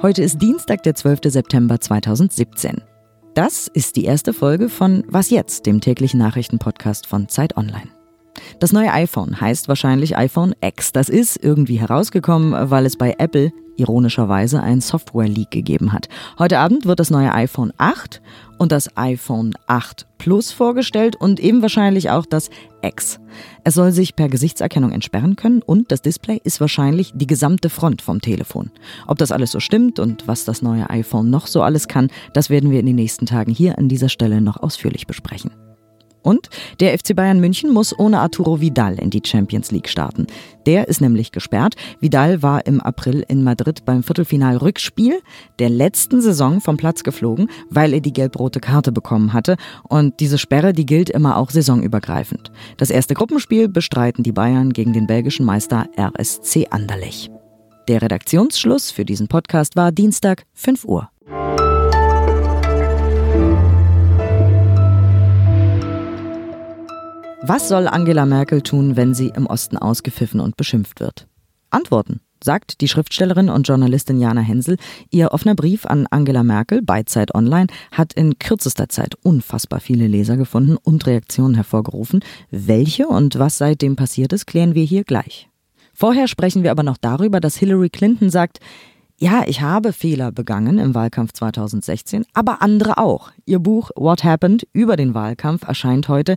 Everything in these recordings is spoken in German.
Heute ist Dienstag, der 12. September 2017. Das ist die erste Folge von Was jetzt, dem täglichen Nachrichtenpodcast von Zeit Online. Das neue iPhone heißt wahrscheinlich iPhone X. Das ist irgendwie herausgekommen, weil es bei Apple ironischerweise einen Software-Leak gegeben hat. Heute Abend wird das neue iPhone 8 und das iPhone 8 Plus vorgestellt und eben wahrscheinlich auch das X. Es soll sich per Gesichtserkennung entsperren können und das Display ist wahrscheinlich die gesamte Front vom Telefon. Ob das alles so stimmt und was das neue iPhone noch so alles kann, das werden wir in den nächsten Tagen hier an dieser Stelle noch ausführlich besprechen. Und der FC Bayern München muss ohne Arturo Vidal in die Champions League starten. Der ist nämlich gesperrt. Vidal war im April in Madrid beim Viertelfinal-Rückspiel der letzten Saison vom Platz geflogen, weil er die gelb-rote Karte bekommen hatte. Und diese Sperre, die gilt immer auch saisonübergreifend. Das erste Gruppenspiel bestreiten die Bayern gegen den belgischen Meister RSC Anderlecht. Der Redaktionsschluss für diesen Podcast war Dienstag 5 Uhr. Was soll Angela Merkel tun, wenn sie im Osten ausgepfiffen und beschimpft wird? Antworten, sagt die Schriftstellerin und Journalistin Jana Hensel. Ihr offener Brief an Angela Merkel bei Zeit Online hat in kürzester Zeit unfassbar viele Leser gefunden und Reaktionen hervorgerufen. Welche und was seitdem passiert ist, klären wir hier gleich. Vorher sprechen wir aber noch darüber, dass Hillary Clinton sagt, ja, ich habe Fehler begangen im Wahlkampf 2016, aber andere auch. Ihr Buch What Happened über den Wahlkampf erscheint heute.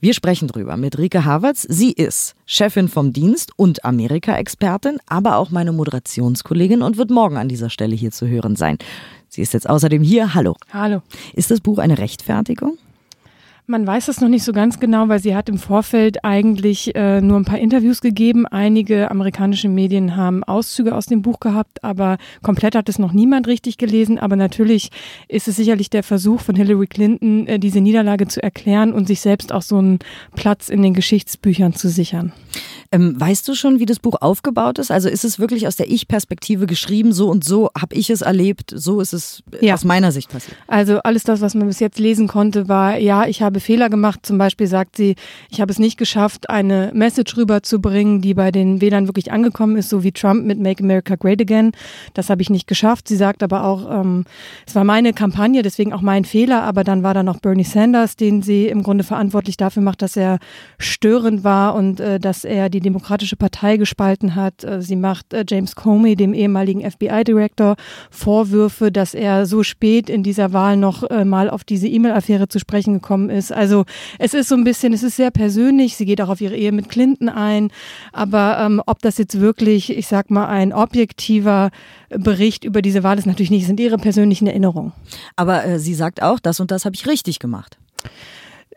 Wir sprechen drüber mit Rike Havertz. Sie ist Chefin vom Dienst und Amerika-Expertin, aber auch meine Moderationskollegin und wird morgen an dieser Stelle hier zu hören sein. Sie ist jetzt außerdem hier. Hallo. Hallo. Ist das Buch eine Rechtfertigung? Man weiß es noch nicht so ganz genau, weil sie hat im Vorfeld eigentlich äh, nur ein paar Interviews gegeben. Einige amerikanische Medien haben Auszüge aus dem Buch gehabt, aber komplett hat es noch niemand richtig gelesen. Aber natürlich ist es sicherlich der Versuch von Hillary Clinton, äh, diese Niederlage zu erklären und sich selbst auch so einen Platz in den Geschichtsbüchern zu sichern. Ähm, weißt du schon, wie das Buch aufgebaut ist? Also ist es wirklich aus der Ich-Perspektive geschrieben, so und so habe ich es erlebt, so ist es äh, ja. aus meiner Sicht passiert? Also alles das, was man bis jetzt lesen konnte, war, ja, ich habe Fehler gemacht. Zum Beispiel sagt sie, ich habe es nicht geschafft, eine Message rüberzubringen, die bei den Wählern wirklich angekommen ist, so wie Trump mit Make America Great Again. Das habe ich nicht geschafft. Sie sagt aber auch, ähm, es war meine Kampagne, deswegen auch mein Fehler, aber dann war da noch Bernie Sanders, den sie im Grunde verantwortlich dafür macht, dass er störend war und äh, dass er die Demokratische Partei gespalten hat. Äh, sie macht äh, James Comey, dem ehemaligen FBI-Director, Vorwürfe, dass er so spät in dieser Wahl noch äh, mal auf diese E-Mail-Affäre zu sprechen gekommen ist. Also es ist so ein bisschen, es ist sehr persönlich. Sie geht auch auf ihre Ehe mit Clinton ein. Aber ähm, ob das jetzt wirklich, ich sag mal, ein objektiver Bericht über diese Wahl ist, natürlich nicht, sind ihre persönlichen Erinnerungen. Aber äh, sie sagt auch, das und das habe ich richtig gemacht.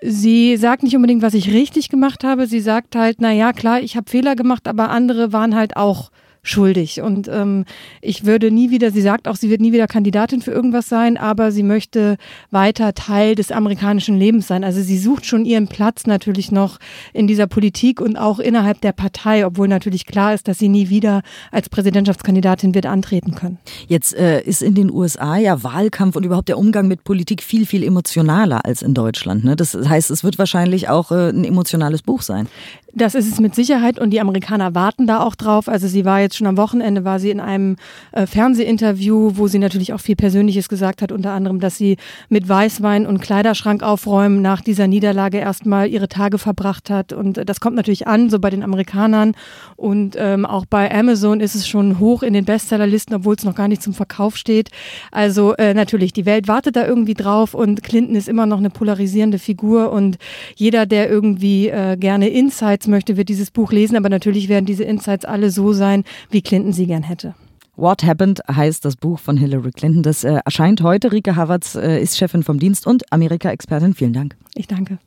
Sie sagt nicht unbedingt, was ich richtig gemacht habe. Sie sagt halt, na ja, klar, ich habe Fehler gemacht, aber andere waren halt auch schuldig. Und ähm, ich würde nie wieder, sie sagt auch, sie wird nie wieder Kandidatin für irgendwas sein, aber sie möchte weiter Teil des amerikanischen Lebens sein. Also sie sucht schon ihren Platz natürlich noch in dieser Politik und auch innerhalb der Partei, obwohl natürlich klar ist, dass sie nie wieder als Präsidentschaftskandidatin wird antreten können. Jetzt äh, ist in den USA ja Wahlkampf und überhaupt der Umgang mit Politik viel, viel emotionaler als in Deutschland. Ne? Das heißt, es wird wahrscheinlich auch äh, ein emotionales Buch sein. Das ist es mit Sicherheit und die Amerikaner warten da auch drauf. Also sie war jetzt schon am Wochenende, war sie in einem äh, Fernsehinterview, wo sie natürlich auch viel Persönliches gesagt hat, unter anderem, dass sie mit Weißwein und Kleiderschrank aufräumen nach dieser Niederlage erstmal ihre Tage verbracht hat. Und das kommt natürlich an, so bei den Amerikanern. Und ähm, auch bei Amazon ist es schon hoch in den Bestsellerlisten, obwohl es noch gar nicht zum Verkauf steht. Also äh, natürlich, die Welt wartet da irgendwie drauf und Clinton ist immer noch eine polarisierende Figur und jeder, der irgendwie äh, gerne Insights möchte, wird dieses Buch lesen, aber natürlich werden diese Insights alle so sein, wie Clinton sie gern hätte. What Happened heißt das Buch von Hillary Clinton. Das äh, erscheint heute. Rike Havertz äh, ist Chefin vom Dienst und Amerika-Expertin. Vielen Dank. Ich danke.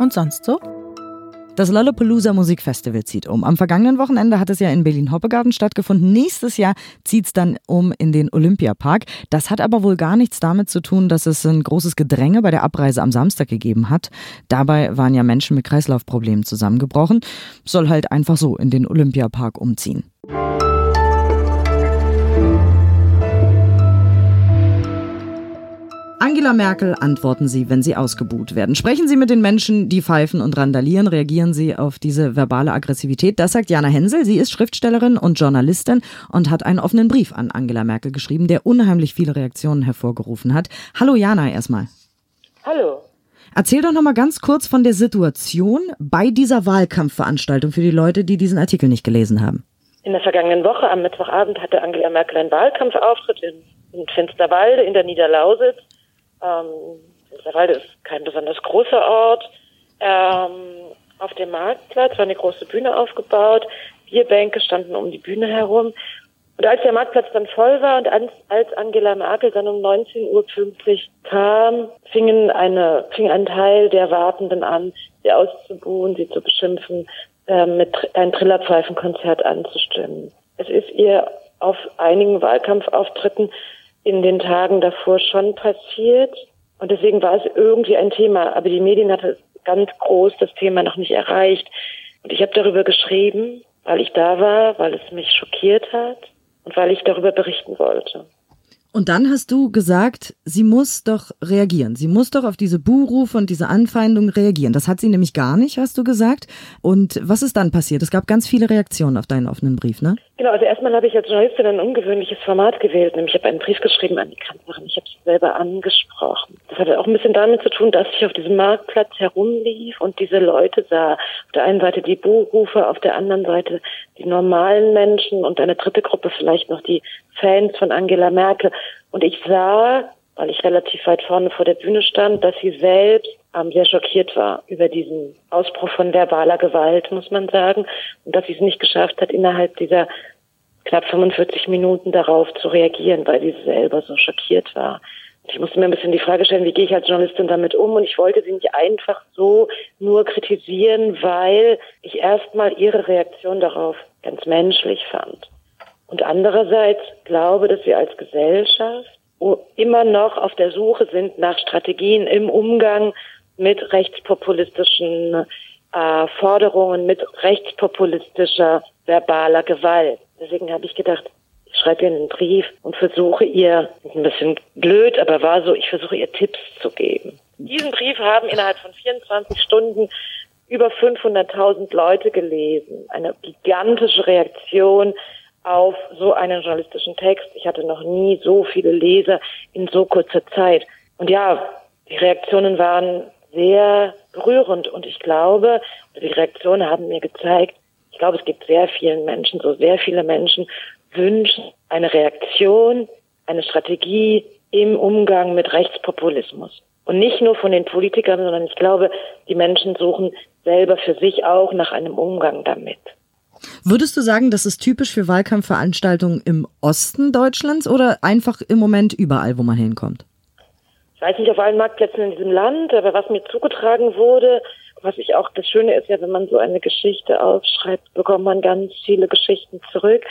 Und sonst so? Das Lollapalooza Musikfestival zieht um. Am vergangenen Wochenende hat es ja in Berlin-Hoppegarten stattgefunden. Nächstes Jahr zieht es dann um in den Olympiapark. Das hat aber wohl gar nichts damit zu tun, dass es ein großes Gedränge bei der Abreise am Samstag gegeben hat. Dabei waren ja Menschen mit Kreislaufproblemen zusammengebrochen. Soll halt einfach so in den Olympiapark umziehen. Angela Merkel antworten Sie, wenn Sie ausgebuht werden. Sprechen Sie mit den Menschen, die pfeifen und randalieren. Reagieren Sie auf diese verbale Aggressivität. Das sagt Jana Hensel. Sie ist Schriftstellerin und Journalistin und hat einen offenen Brief an Angela Merkel geschrieben, der unheimlich viele Reaktionen hervorgerufen hat. Hallo Jana erstmal. Hallo. Erzähl doch noch mal ganz kurz von der Situation bei dieser Wahlkampfveranstaltung für die Leute, die diesen Artikel nicht gelesen haben. In der vergangenen Woche am Mittwochabend hatte Angela Merkel einen Wahlkampfauftritt in, in Finsterwalde in der Niederlausitz. Ähm, Finsterwalde ist kein besonders großer Ort. Ähm, auf dem Marktplatz war eine große Bühne aufgebaut. Bierbänke standen um die Bühne herum. Und als der Marktplatz dann voll war und als, Angela Merkel dann um 19.50 Uhr kam, fingen eine, fing ein Teil der Wartenden an, sie auszubuhen, sie zu beschimpfen, äh, mit ein Trillerpfeifenkonzert anzustimmen. Es ist ihr auf einigen Wahlkampfauftritten in den Tagen davor schon passiert. Und deswegen war es irgendwie ein Thema. Aber die Medien hatten ganz groß das Thema noch nicht erreicht. Und ich habe darüber geschrieben, weil ich da war, weil es mich schockiert hat und weil ich darüber berichten wollte. Und dann hast du gesagt, sie muss doch reagieren. Sie muss doch auf diese Buhrufe und diese Anfeindung reagieren. Das hat sie nämlich gar nicht, hast du gesagt. Und was ist dann passiert? Es gab ganz viele Reaktionen auf deinen offenen Brief, ne? Genau, also erstmal habe ich als Journalistin ein ungewöhnliches Format gewählt, nämlich ich habe einen Brief geschrieben an die Kanzlerin. Ich habe sie selber angesprochen. Das hatte auch ein bisschen damit zu tun, dass ich auf diesem Marktplatz herumlief und diese Leute sah. Auf der einen Seite die Buhrufe, auf der anderen Seite die normalen Menschen und eine dritte Gruppe vielleicht noch die Fans von Angela Merkel. Und ich sah, weil ich relativ weit vorne vor der Bühne stand, dass sie selbst ähm, sehr schockiert war über diesen Ausbruch von verbaler Gewalt, muss man sagen, und dass sie es nicht geschafft hat, innerhalb dieser knapp 45 Minuten darauf zu reagieren, weil sie selber so schockiert war. Ich musste mir ein bisschen die Frage stellen, wie gehe ich als Journalistin damit um? Und ich wollte sie nicht einfach so nur kritisieren, weil ich erstmal ihre Reaktion darauf ganz menschlich fand. Und andererseits glaube, dass wir als Gesellschaft immer noch auf der Suche sind nach Strategien im Umgang mit rechtspopulistischen äh, Forderungen, mit rechtspopulistischer verbaler Gewalt. Deswegen habe ich gedacht, ich schreibe ihr einen Brief und versuche ihr, ein bisschen blöd, aber war so, ich versuche ihr Tipps zu geben. Diesen Brief haben innerhalb von 24 Stunden über 500.000 Leute gelesen. Eine gigantische Reaktion auf so einen journalistischen Text. Ich hatte noch nie so viele Leser in so kurzer Zeit. Und ja, die Reaktionen waren sehr berührend und ich glaube, die Reaktionen haben mir gezeigt, ich glaube, es gibt sehr vielen Menschen, so sehr viele Menschen wünschen eine Reaktion, eine Strategie im Umgang mit Rechtspopulismus. Und nicht nur von den Politikern, sondern ich glaube, die Menschen suchen selber für sich auch nach einem Umgang damit. Würdest du sagen, das ist typisch für Wahlkampfveranstaltungen im Osten Deutschlands oder einfach im Moment überall, wo man hinkommt? Ich weiß nicht auf allen Marktplätzen in diesem Land, aber was mir zugetragen wurde, was ich auch, das Schöne ist ja, wenn man so eine Geschichte aufschreibt, bekommt man ganz viele Geschichten zurück.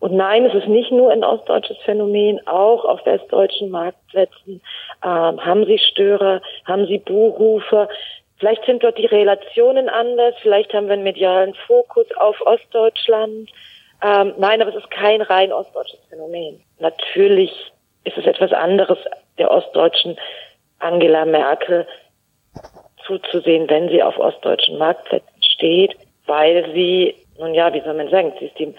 Und nein, es ist nicht nur ein ostdeutsches Phänomen, auch auf westdeutschen Marktplätzen ähm, haben sie Störer, haben sie Buhrufer, Vielleicht sind dort die Relationen anders, vielleicht haben wir einen medialen Fokus auf Ostdeutschland. Ähm, nein, aber es ist kein rein ostdeutsches Phänomen. Natürlich ist es etwas anderes, der ostdeutschen Angela Merkel zuzusehen, wenn sie auf ostdeutschen Marktplätzen steht, weil sie, nun ja, wie soll man sagen, sie ist die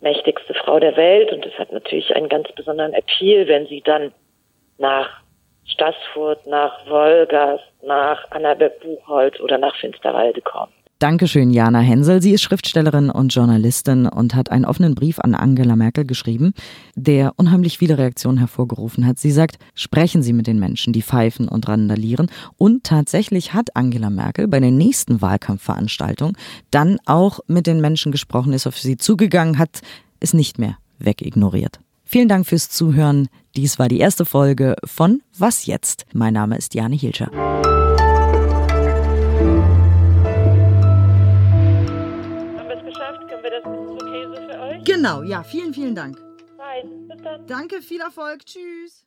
mächtigste Frau der Welt und es hat natürlich einen ganz besonderen Appeal, wenn sie dann nach Stassfurt, nach Wolgast, nach Annaberg Buchholz oder nach Finsterwalde kommen. Dankeschön, Jana Hensel. Sie ist Schriftstellerin und Journalistin und hat einen offenen Brief an Angela Merkel geschrieben, der unheimlich viele Reaktionen hervorgerufen hat. Sie sagt, sprechen Sie mit den Menschen, die pfeifen und randalieren. Und tatsächlich hat Angela Merkel bei der nächsten Wahlkampfveranstaltung dann auch mit den Menschen gesprochen, ist auf sie zugegangen, hat es nicht mehr wegignoriert. Vielen Dank fürs Zuhören. Dies war die erste Folge von Was jetzt? Mein Name ist Jane Hilscher. Haben wir es geschafft? Können wir das? Okay so für euch? Genau, ja, vielen, vielen Dank. Fein. Bis dann. Danke, viel Erfolg. Tschüss.